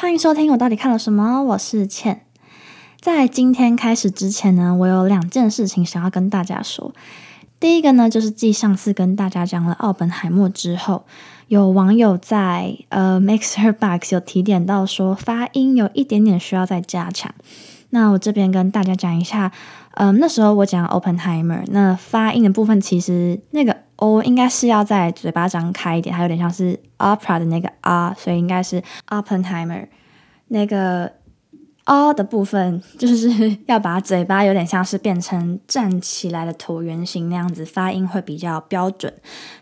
欢迎收听，我到底看了什么？我是倩。在今天开始之前呢，我有两件事情想要跟大家说。第一个呢，就是继上次跟大家讲了奥本海默之后，有网友在呃 Mixer Box 有提点到说发音有一点点需要再加强。那我这边跟大家讲一下，嗯，那时候我讲 Oppenheimer，那发音的部分其实那个 O 应该是要在嘴巴张开一点，它有点像是 opera 的那个啊，所以应该是 Oppenheimer。那个 O 的部分就是 要把嘴巴有点像是变成站起来的椭圆形那样子，发音会比较标准。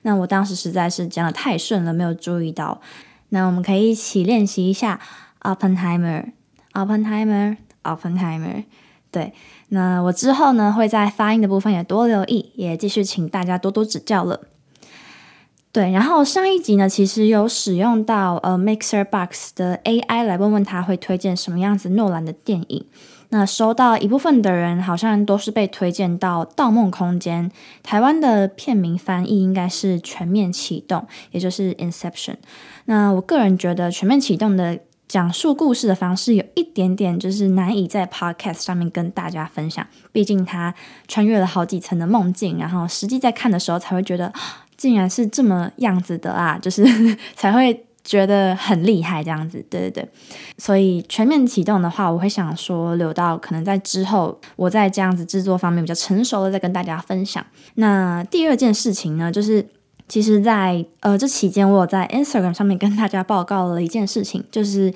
那我当时实在是讲的太顺了，没有注意到。那我们可以一起练习一下 Oppenheimer，Oppenheimer。Oppenheimer，对，那我之后呢会在发音的部分也多留意，也继续请大家多多指教了。对，然后上一集呢，其实有使用到呃 Mixer Box 的 AI 来问问他会推荐什么样子诺兰的电影。那收到一部分的人好像都是被推荐到《盗梦空间》，台湾的片名翻译应该是《全面启动》，也就是 Inception。那我个人觉得《全面启动》的讲述故事的方式有一点点就是难以在 podcast 上面跟大家分享，毕竟他穿越了好几层的梦境，然后实际在看的时候才会觉得 竟然是这么样子的啊，就是 才会觉得很厉害这样子。对对对，所以全面启动的话，我会想说留到可能在之后，我在这样子制作方面比较成熟了再跟大家分享。那第二件事情呢，就是。其实，在呃这期间，我有在 Instagram 上面跟大家报告了一件事情，就是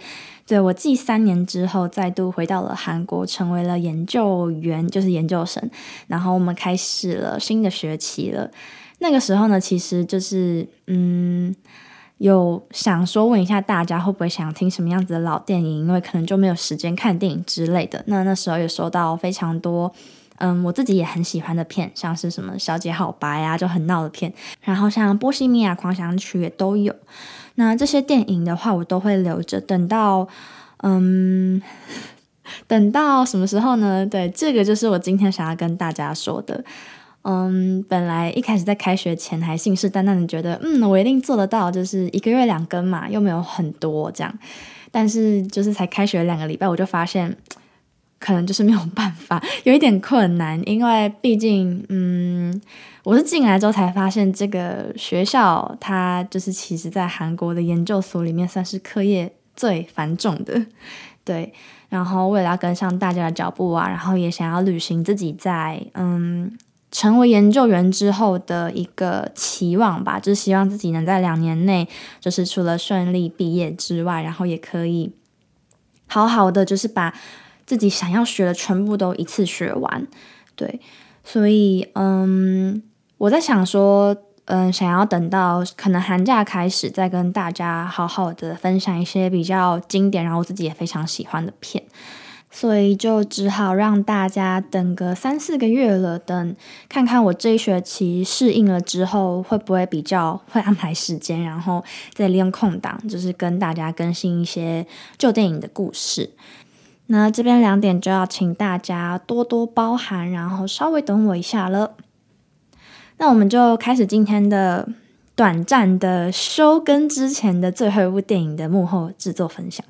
对我继三年之后，再度回到了韩国，成为了研究员，就是研究生。然后我们开始了新的学期了。那个时候呢，其实就是嗯，有想说问一下大家会不会想听什么样子的老电影，因为可能就没有时间看电影之类的。那那时候也收到非常多。嗯，我自己也很喜欢的片，像是什么《小姐好白》啊，就很闹的片。然后像《波西米亚狂想曲》也都有。那这些电影的话，我都会留着，等到嗯，等到什么时候呢？对，这个就是我今天想要跟大家说的。嗯，本来一开始在开学前还信誓旦旦的觉得，嗯，我一定做得到，就是一个月两更嘛，又没有很多这样。但是就是才开学两个礼拜，我就发现。可能就是没有办法，有一点困难，因为毕竟，嗯，我是进来之后才发现，这个学校它就是其实在韩国的研究所里面算是课业最繁重的，对。然后为了要跟上大家的脚步啊，然后也想要履行自己在嗯成为研究员之后的一个期望吧，就是希望自己能在两年内，就是除了顺利毕业之外，然后也可以好好的就是把。自己想要学的全部都一次学完，对，所以嗯，我在想说，嗯，想要等到可能寒假开始，再跟大家好好的分享一些比较经典，然后我自己也非常喜欢的片，所以就只好让大家等个三四个月了，等看看我这一学期适应了之后，会不会比较会安排时间，然后再利用空档，就是跟大家更新一些旧电影的故事。那这边两点就要请大家多多包涵，然后稍微等我一下了。那我们就开始今天的短暂的收更之前的最后一部电影的幕后制作分享。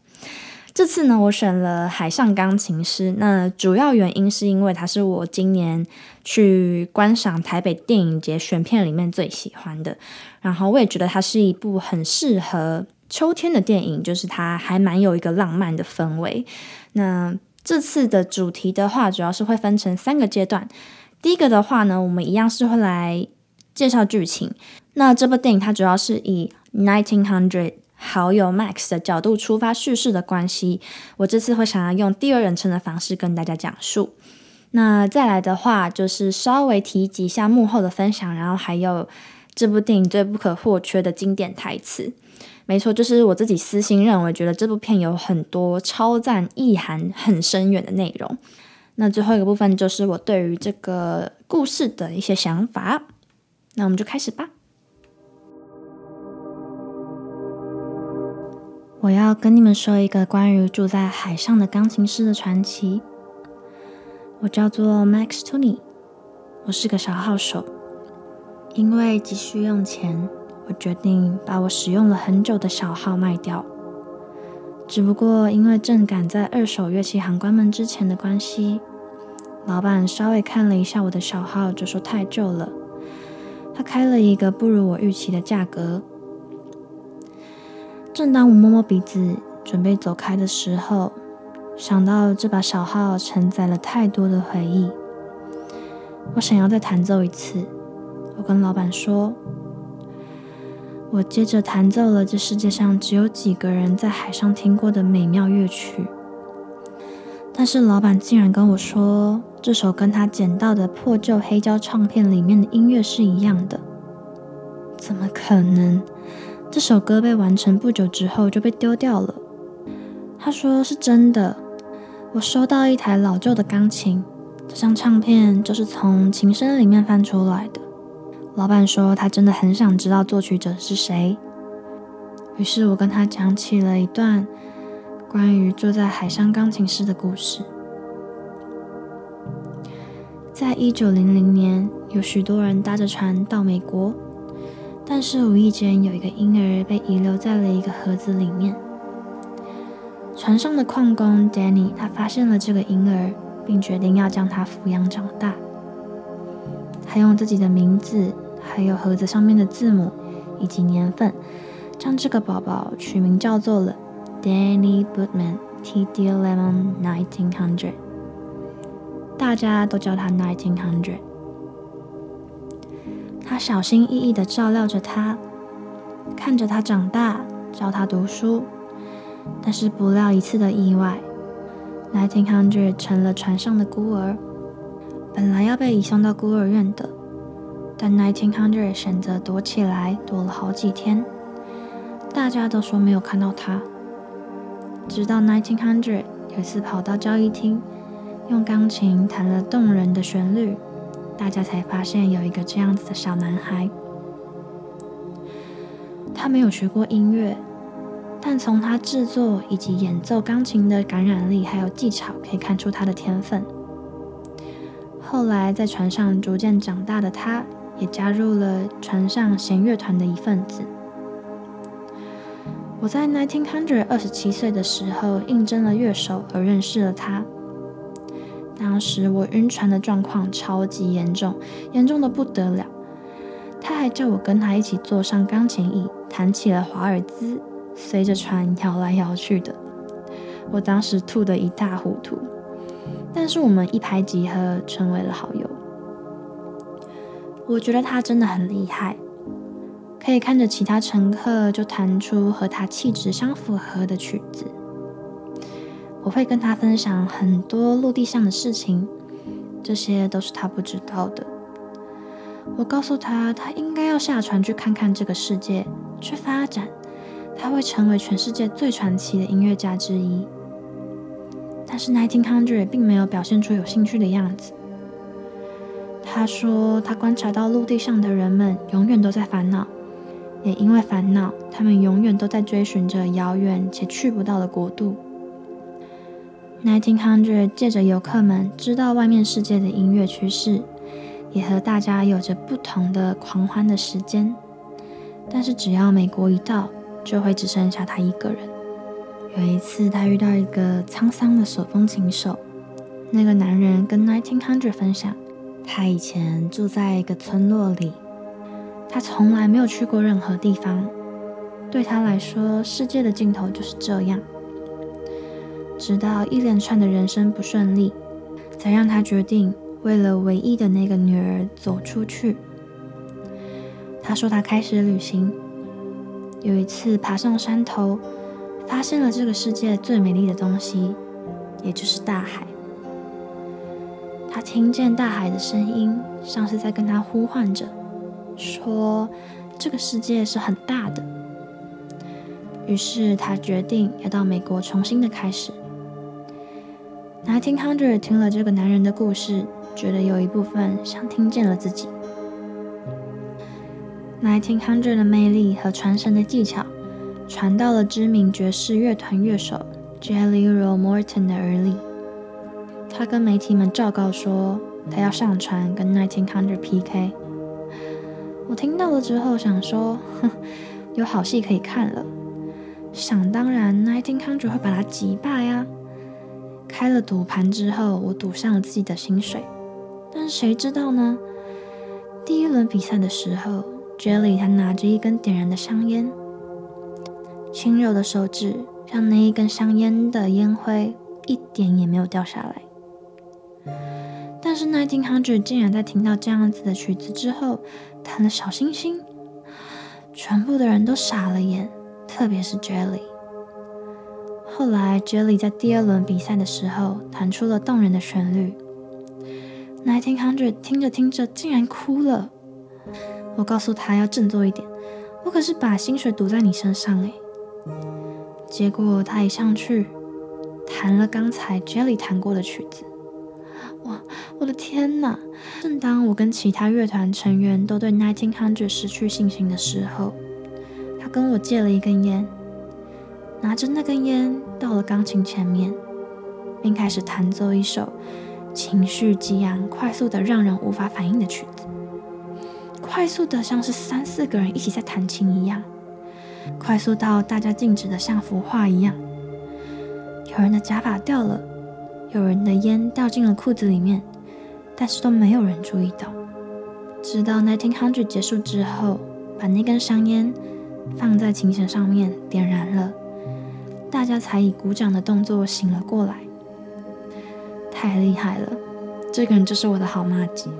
这次呢，我选了《海上钢琴师》，那主要原因是因为它是我今年去观赏台北电影节选片里面最喜欢的，然后我也觉得它是一部很适合。秋天的电影就是它还蛮有一个浪漫的氛围。那这次的主题的话，主要是会分成三个阶段。第一个的话呢，我们一样是会来介绍剧情。那这部电影它主要是以 Nineteen Hundred 好友 Max 的角度出发叙事的关系，我这次会想要用第二人称的方式跟大家讲述。那再来的话，就是稍微提及一下幕后的分享，然后还有这部电影最不可或缺的经典台词。没错，就是我自己私心认为，觉得这部片有很多超赞、意涵很深远的内容。那最后一个部分就是我对于这个故事的一些想法。那我们就开始吧。我要跟你们说一个关于住在海上的钢琴师的传奇。我叫做 Max Tony，我是个小号手，因为急需用钱。我决定把我使用了很久的小号卖掉。只不过因为正赶在二手乐器行关门之前的关系，老板稍微看了一下我的小号，就说太旧了。他开了一个不如我预期的价格。正当我摸摸鼻子准备走开的时候，想到这把小号承载了太多的回忆，我想要再弹奏一次。我跟老板说。我接着弹奏了这世界上只有几个人在海上听过的美妙乐曲，但是老板竟然跟我说，这首跟他捡到的破旧黑胶唱片里面的音乐是一样的。怎么可能？这首歌被完成不久之后就被丢掉了。他说是真的。我收到一台老旧的钢琴，这张唱片就是从琴声里面翻出来的。老板说他真的很想知道作曲者是谁，于是我跟他讲起了一段关于坐在海上钢琴师的故事。在一九零零年，有许多人搭着船到美国，但是无意间有一个婴儿被遗留在了一个盒子里面。船上的矿工 Danny 他发现了这个婴儿，并决定要将他抚养长大。他用自己的名字，还有盒子上面的字母以及年份，将这个宝宝取名叫做了 Danny Bootman T D Eleven Nineteen Hundred，大家都叫他 Nineteen Hundred。他小心翼翼的照料着他，看着他长大，教他读书。但是不料一次的意外，Nineteen Hundred 成了船上的孤儿。本来要被移送到孤儿院的，但 Nineteen Hundred 选择躲起来，躲了好几天。大家都说没有看到他，直到 Nineteen Hundred 有一次跑到交易厅，用钢琴弹了动人的旋律，大家才发现有一个这样子的小男孩。他没有学过音乐，但从他制作以及演奏钢琴的感染力还有技巧，可以看出他的天分。后来，在船上逐渐长大的他，也加入了船上弦乐团的一份子。我在 nineteen hundred 二十七岁的时候应征了乐手，而认识了他。当时我晕船的状况超级严重，严重的不得了。他还叫我跟他一起坐上钢琴椅，弹起了华尔兹，随着船摇来摇去的。我当时吐得一塌糊涂。但是我们一拍即合，成为了好友。我觉得他真的很厉害，可以看着其他乘客就弹出和他气质相符合的曲子。我会跟他分享很多陆地上的事情，这些都是他不知道的。我告诉他，他应该要下船去看看这个世界，去发展，他会成为全世界最传奇的音乐家之一。但是 Nineteen Hundred 并没有表现出有兴趣的样子。他说，他观察到陆地上的人们永远都在烦恼，也因为烦恼，他们永远都在追寻着遥远且去不到的国度。Nineteen Hundred 借着游客们知道外面世界的音乐趋势，也和大家有着不同的狂欢的时间。但是只要美国一到，就会只剩下他一个人。有一次，他遇到一个沧桑的手风琴手。那个男人跟 Nineteen Hundred 分享，他以前住在一个村落里，他从来没有去过任何地方。对他来说，世界的尽头就是这样。直到一连串的人生不顺利，才让他决定为了唯一的那个女儿走出去。他说，他开始旅行，有一次爬上山头。发现了这个世界最美丽的东西，也就是大海。他听见大海的声音，像是在跟他呼唤着，说这个世界是很大的。于是他决定要到美国重新的开始。Nineteen Hundred 听了这个男人的故事，觉得有一部分像听见了自己。Nineteen Hundred 的魅力和传神的技巧。传到了知名爵士乐团乐手 Jelly Roll Morton 的耳里。他跟媒体们昭告说，他要上船跟 Nineteen Hundred PK。我听到了之后想说，哼，有好戏可以看了。想当然，Nineteen Hundred 会把他击败啊！开了赌盘之后，我赌上了自己的薪水，但是谁知道呢？第一轮比赛的时候，Jelly 他拿着一根点燃的香烟，轻柔的手指让那一根香烟的烟灰一点也没有掉下来。但是 Nineteen Hundred 竟然在听到这样子的曲子之后，弹了小星星，全部的人都傻了眼，特别是 Jelly。后来，Jelly 在第二轮比赛的时候弹出了动人的旋律。Nineteen Hundred 听着听着竟然哭了。我告诉他要振作一点，我可是把薪水赌在你身上诶。结果他一上去弹了刚才 Jelly 弹过的曲子。我的天哪！正当我跟其他乐团成员都对 Nineteen Hundred 失去信心的时候，他跟我借了一根烟。拿着那根烟到了钢琴前面，并开始弹奏一首情绪激昂、快速的让人无法反应的曲子。快速的像是三四个人一起在弹琴一样，快速到大家静止的像幅画一样。有人的假发掉了，有人的烟掉进了裤子里面，但是都没有人注意到。直到 Nineteen Hundred 结束之后，把那根香烟放在琴弦上面点燃了。大家才以鼓掌的动作醒了过来，太厉害了！这个人就是我的好妈吉，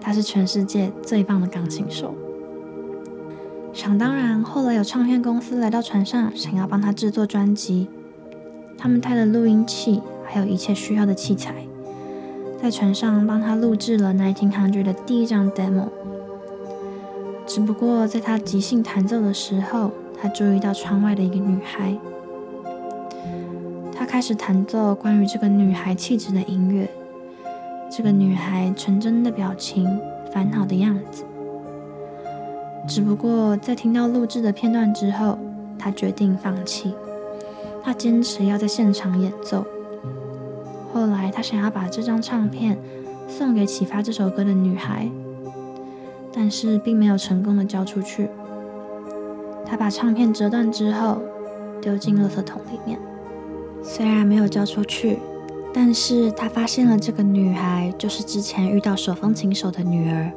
他是全世界最棒的钢琴手。想当然，后来有唱片公司来到船上，想要帮他制作专辑。他们带了录音器，还有一切需要的器材，在船上帮他录制了《Nineteen Hundred》的第一张 demo。只不过在他即兴弹奏的时候，他注意到窗外的一个女孩。他开始弹奏关于这个女孩气质的音乐，这个女孩纯真的表情，烦恼的样子。只不过在听到录制的片段之后，他决定放弃。他坚持要在现场演奏。后来他想要把这张唱片送给启发这首歌的女孩，但是并没有成功的交出去。他把唱片折断之后，丢进垃圾桶里面。虽然没有交出去，但是他发现了这个女孩就是之前遇到手风琴手的女儿。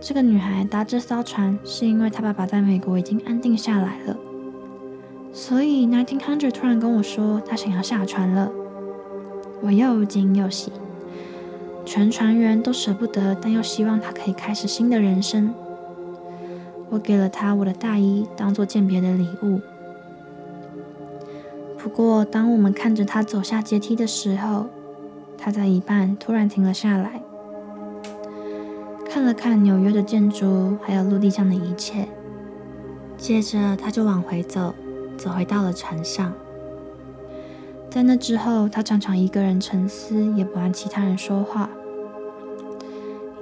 这个女孩搭这艘船是因为她爸爸在美国已经安定下来了，所以 Nineteen Hundred 突然跟我说他想要下船了。我又惊又喜，全船员都舍不得，但又希望他可以开始新的人生。我给了他我的大衣当做鉴别的礼物。不过，当我们看着他走下阶梯的时候，他在一半突然停了下来，看了看纽约的建筑，还有陆地上的一切。接着，他就往回走，走回到了船上。在那之后，他常常一个人沉思，也不和其他人说话。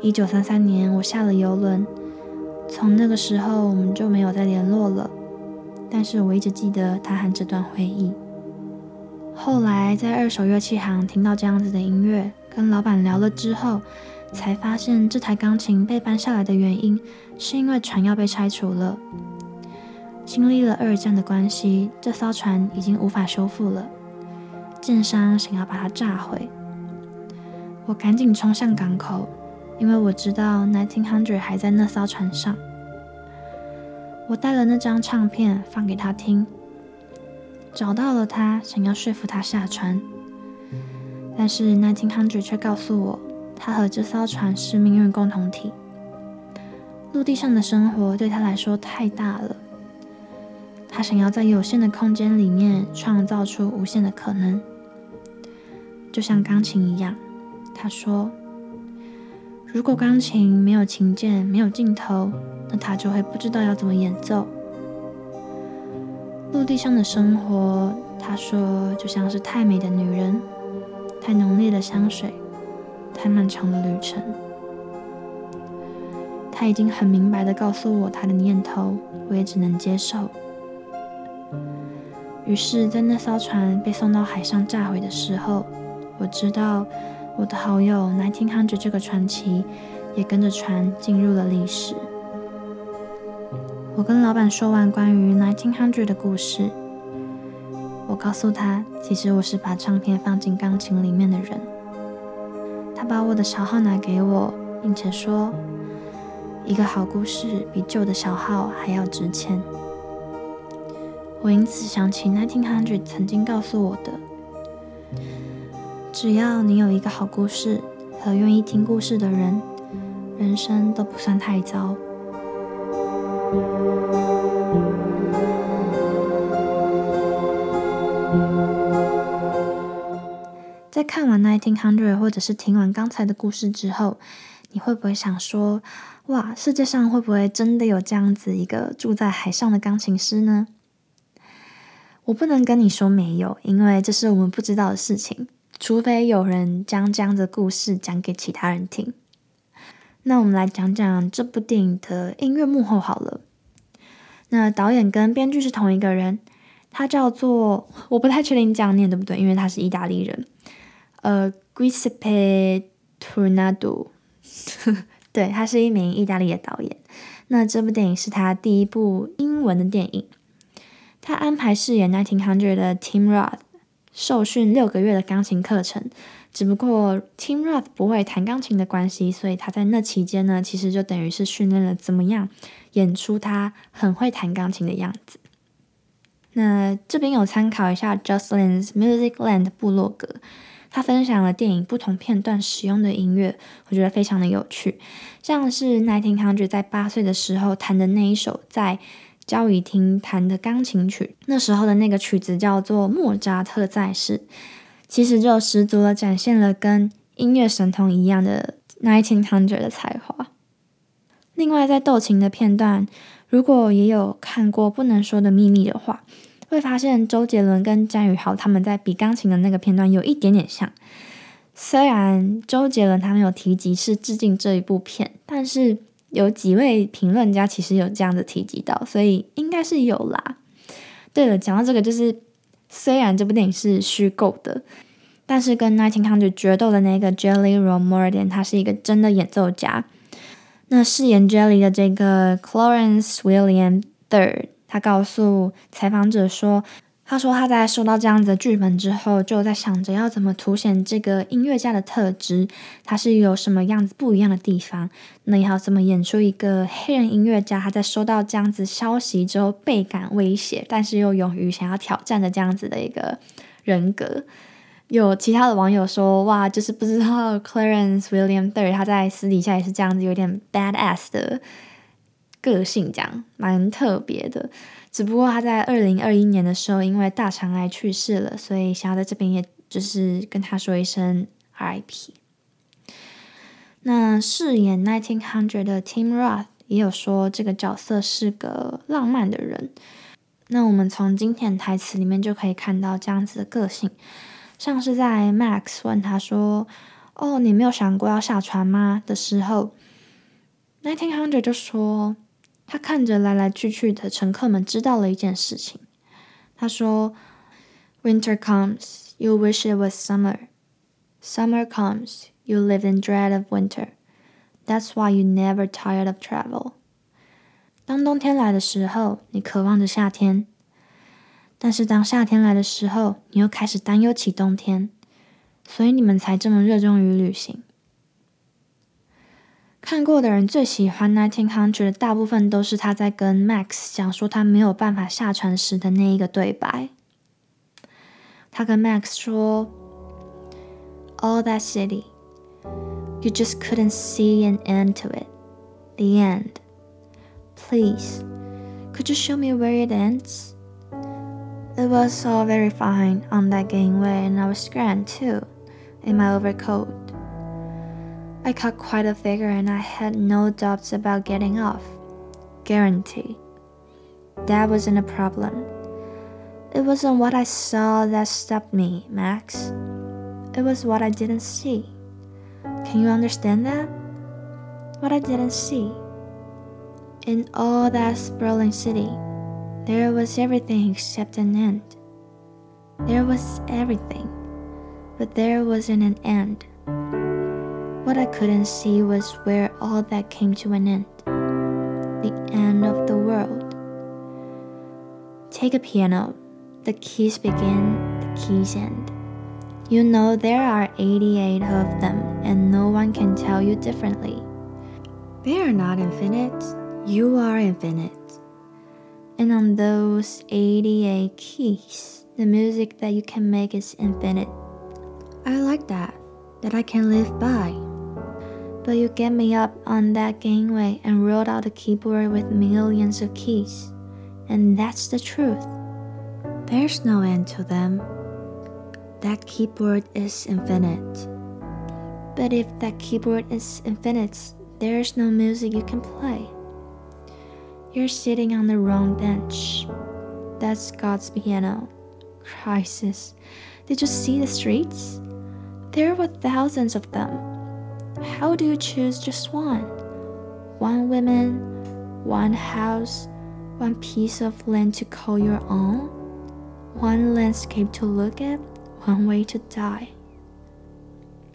一九三三年，我下了游轮，从那个时候我们就没有再联络了。但是我一直记得他和这段回忆。后来在二手乐器行听到这样子的音乐，跟老板聊了之后，才发现这台钢琴被搬下来的原因，是因为船要被拆除了。经历了二战的关系，这艘船已经无法修复了，建商想要把它炸毁。我赶紧冲向港口，因为我知道 Nineteen Hundred 还在那艘船上。我带了那张唱片放给他听。找到了他，想要说服他下船，但是 Nineteen Hundred 却告诉我，他和这艘船是命运共同体。陆地上的生活对他来说太大了，他想要在有限的空间里面创造出无限的可能，就像钢琴一样。他说，如果钢琴没有琴键、没有镜头，那他就会不知道要怎么演奏。陆地上的生活，他说就像是太美的女人，太浓烈的香水，太漫长的旅程。他已经很明白的告诉我他的念头，我也只能接受。于是，在那艘船被送到海上炸毁的时候，我知道我的好友 Nineteen Hundred 这个传奇也跟着船进入了历史。我跟老板说完关于 Nineteen Hundred 的故事，我告诉他，其实我是把唱片放进钢琴里面的人。他把我的小号拿给我，并且说，一个好故事比旧的小号还要值钱。我因此想起 Nineteen Hundred 曾经告诉我的：只要你有一个好故事和愿意听故事的人，人生都不算太糟。在看完《Nineteen Hundred》或者是听完刚才的故事之后，你会不会想说：“哇，世界上会不会真的有这样子一个住在海上的钢琴师呢？”我不能跟你说没有，因为这是我们不知道的事情，除非有人将这样的故事讲给其他人听。那我们来讲讲这部电影的音乐幕后好了。那导演跟编剧是同一个人，他叫做我不太确定你这样念对不对，因为他是意大利人。呃，Giuseppe Tornado，对他是一名意大利的导演。那这部电影是他第一部英文的电影。他安排饰演 Nineteen Hundred 的 Tim Roth 受训六个月的钢琴课程。只不过 Tim Roth 不会弹钢琴的关系，所以他在那期间呢，其实就等于是训练了怎么样演出他很会弹钢琴的样子。那这边有参考一下 Jocelyn's Music Land 部落格，他分享了电影不同片段使用的音乐，我觉得非常的有趣。像是 Nineteen Hundred 在八岁的时候弹的那一首在交谊厅弹的钢琴曲，那时候的那个曲子叫做莫扎特在世。其实就十足的展现了跟音乐神童一样的 Nineteen Hundred 的才华。另外，在斗琴的片段，如果也有看过《不能说的秘密》的话，会发现周杰伦跟詹宇豪他们在比钢琴的那个片段有一点点像。虽然周杰伦他没有提及是致敬这一部片，但是有几位评论家其实有这样的提及到，所以应该是有啦。对了，讲到这个就是。虽然这部电影是虚构的，但是跟 Nineteen Hundred 决斗的那个 Jelly Roll Morgan，他是一个真的演奏家。那饰演 Jelly 的这个 Clarence William Third，他告诉采访者说。他说他在收到这样子的剧本之后，就在想着要怎么凸显这个音乐家的特质，他是有什么样子不一样的地方，那也要怎么演出一个黑人音乐家？他在收到这样子消息之后倍感威胁，但是又勇于想要挑战的这样子的一个人格。有其他的网友说，哇，就是不知道 Clarence William Third 他在私底下也是这样子，有点 bad ass 的个性，这样蛮特别的。只不过他在二零二一年的时候，因为大肠癌去世了，所以想要在这边，也就是跟他说一声 RIP。那饰演 Nineteen Hundred 的 Tim Roth 也有说，这个角色是个浪漫的人。那我们从经典台词里面就可以看到这样子的个性，像是在 Max 问他说：“哦，你没有想过要下船吗？”的时候，Nineteen Hundred 就说。他看着来来去去的乘客们，知道了一件事情。他说：“Winter comes, you wish it was summer. Summer comes, you live in dread of winter. That's why you never tired of travel.” 当冬天来的时候，你渴望着夏天；但是当夏天来的时候，你又开始担忧起冬天。所以你们才这么热衷于旅行。看过的人最喜欢 Nineteen Hundred，大部分都是他在跟 Max 讲说他没有办法下船时的那一个对白。他跟 Max 说：“All that city, you just couldn't see an end to it. The end. Please, could you show me where it ends?” It was all very fine on that gangway, and I was grand too, in my overcoat. I cut quite a figure and I had no doubts about getting off. Guarantee. That wasn't a problem. It wasn't what I saw that stopped me, Max. It was what I didn't see. Can you understand that? What I didn't see. In all that sprawling city, there was everything except an end. There was everything, but there wasn't an end. What I couldn't see was where all that came to an end the end of the world. Take a piano. The keys begin, the keys end. You know there are 88 of them, and no one can tell you differently. They are not infinite, you are infinite. And on those 88 keys, the music that you can make is infinite. I like that, that I can live by. But you get me up on that gangway and rolled out a keyboard with millions of keys. And that's the truth. There's no end to them. That keyboard is infinite. But if that keyboard is infinite, there's no music you can play. You're sitting on the wrong bench. That's God's piano. Crisis. Did you see the streets? There were thousands of them. How do you choose just one? One woman, one house, one piece of land to call your own, one landscape to look at, one way to die.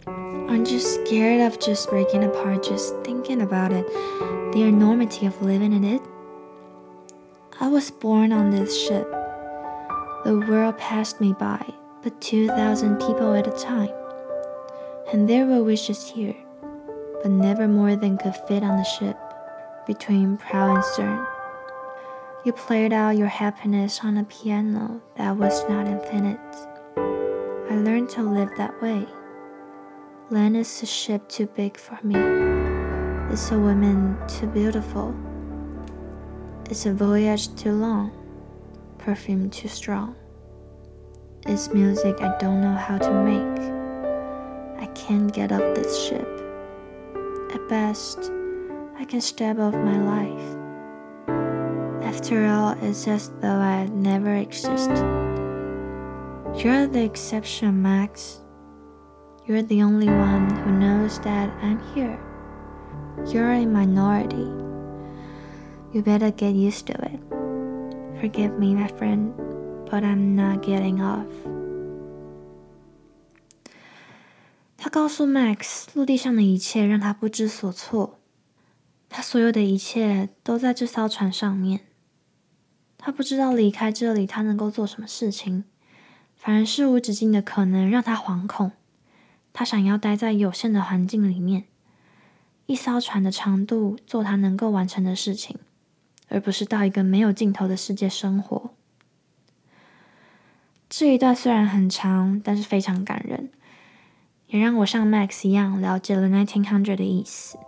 Aren't you scared of just breaking apart just thinking about it, the enormity of living in it? I was born on this ship. The world passed me by, but 2,000 people at a time. And there were wishes here, but never more than could fit on the ship, between prow and stern. You played out your happiness on a piano that was not infinite. I learned to live that way. Land is a ship too big for me. It's a woman too beautiful. It's a voyage too long. Perfume too strong. It's music I don't know how to make. I can't get off this ship. At best, I can step off my life. After all, it's as though I never existed. You're the exception, Max. You're the only one who knows that I'm here. You're a minority. You better get used to it. Forgive me, my friend, but I'm not getting off. 他告诉 Max，陆地上的一切让他不知所措。他所有的一切都在这艘船上面。他不知道离开这里他能够做什么事情，反而是无止境的可能让他惶恐。他想要待在有限的环境里面，一艘船的长度做他能够完成的事情，而不是到一个没有尽头的世界生活。这一段虽然很长，但是非常感人，也让我像 Max 一样了解了 Nineteen Hundred 的意思。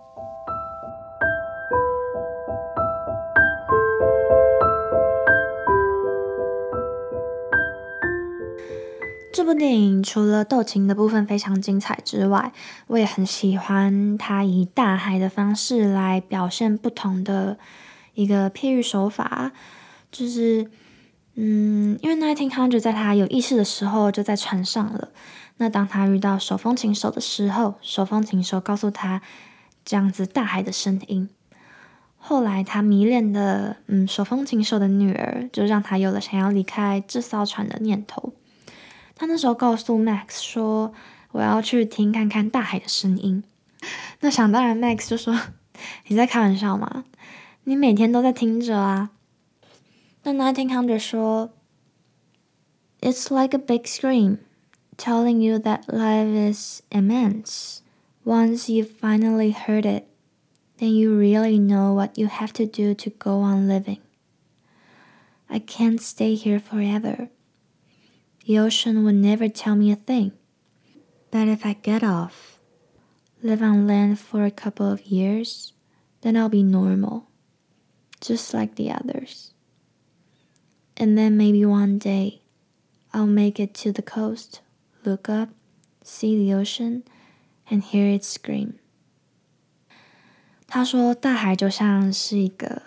这部电影除了斗琴的部分非常精彩之外，我也很喜欢它以大海的方式来表现不同的一个譬喻手法。就是，嗯，因为 Nineteen Hundred 在他有意识的时候就在船上了。那当他遇到手风琴手的时候，手风琴手告诉他这样子大海的声音。后来他迷恋的，嗯，手风琴手的女儿，就让他有了想要离开这艘船的念头。他那时候告诉 Max 说：“我要去听看看大海的声音。”那想当然，Max 就说：“ 你在开玩笑吗？你每天都在听着啊。”那 Nineteen Hundred 说：“It's like a big scream, telling you that life is immense. Once you've finally heard it, then you really know what you have to do to go on living. I can't stay here forever.” The ocean would never tell me a thing. But if I get off, live on land for a couple of years, then I'll be normal, just like the others. And then maybe one day, I'll make it to the coast, look up, see the ocean, and hear it scream. 他说：“大海就像是一个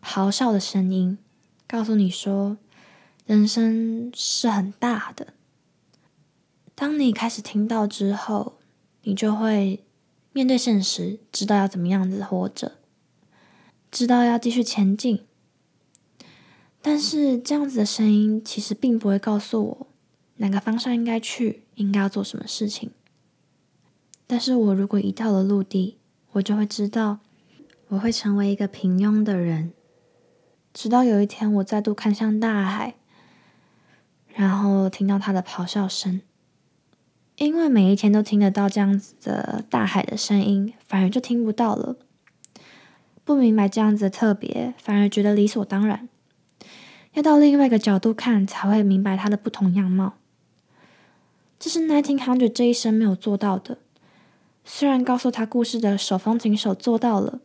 咆哮的声音，告诉你说。”人生是很大的。当你开始听到之后，你就会面对现实，知道要怎么样子活着，知道要继续前进。但是这样子的声音其实并不会告诉我哪个方向应该去，应该要做什么事情。但是我如果一到了陆地，我就会知道，我会成为一个平庸的人。直到有一天，我再度看向大海，然后听到他的咆哮声。因为每一天都听得到这样子的大海的声音，反而就听不到了。不明白这样子的特别，反而觉得理所当然。要到另外一个角度看，才会明白它的不同样貌。这是 Nineteen Hundred 这一生没有做到的。虽然告诉他故事的手风琴手做到了。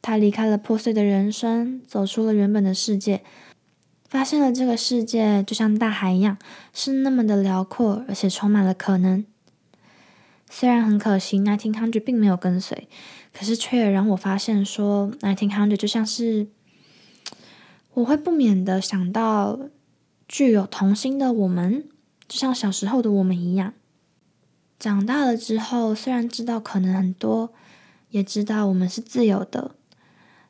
他离开了破碎的人生，走出了原本的世界，发现了这个世界就像大海一样，是那么的辽阔，而且充满了可能。虽然很可惜，Nineteen Hundred 并没有跟随，可是却也让我发现，说 Nineteen Hundred 就像是，我会不免的想到具有童心的我们，就像小时候的我们一样。长大了之后，虽然知道可能很多，也知道我们是自由的。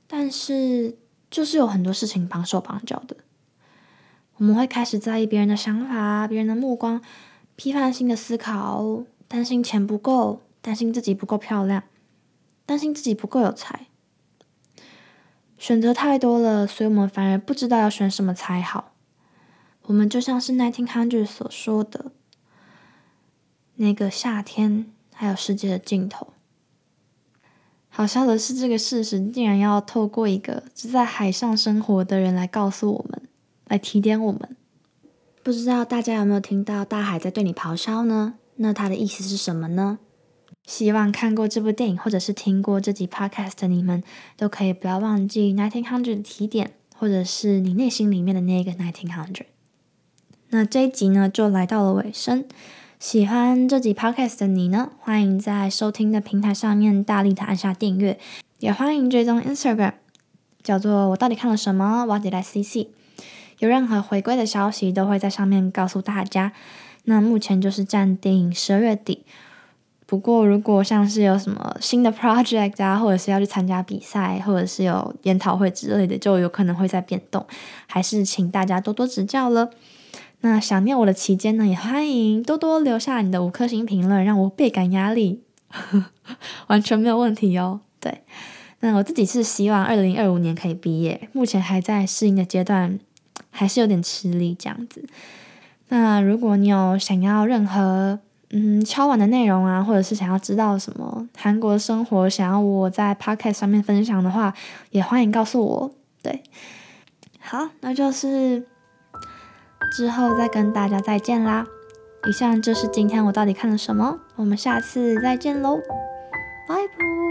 但是，就是有很多事情绑手绑脚的。我们会开始在意别人的想法、别人的目光，批判性的思考，担心钱不够，担心自己不够漂亮，担心自己不够有才。选择太多了，所以我们反而不知道要选什么才好。我们就像是 Nineteen Hundred 所说的，那个夏天，还有世界的尽头。好笑的是，这个事实竟然要透过一个只在海上生活的人来告诉我们，来提点我们。不知道大家有没有听到大海在对你咆哮呢？那它的意思是什么呢？希望看过这部电影或者是听过这集 podcast 的你们，都可以不要忘记 nineteen hundred 的提点，或者是你内心里面的那个 nineteen hundred。那这一集呢，就来到了尾声。喜欢这集 podcast 的你呢？欢迎在收听的平台上面大力的按下订阅，也欢迎追踪 Instagram，叫做我到底看了什么？What did I see？有任何回归的消息都会在上面告诉大家。那目前就是暂定十二月底，不过如果像是有什么新的 project 啊，或者是要去参加比赛，或者是有研讨会之类的，就有可能会在变动，还是请大家多多指教了。那想念我的期间呢，也欢迎多多留下你的五颗星评论，让我倍感压力，完全没有问题哦。对，那我自己是希望二零二五年可以毕业，目前还在适应的阶段，还是有点吃力这样子。那如果你有想要任何嗯敲碗的内容啊，或者是想要知道什么韩国生活，想要我在 podcast 上面分享的话，也欢迎告诉我。对，好，那就是。之后再跟大家再见啦！以上就是今天我到底看了什么，我们下次再见喽，拜拜。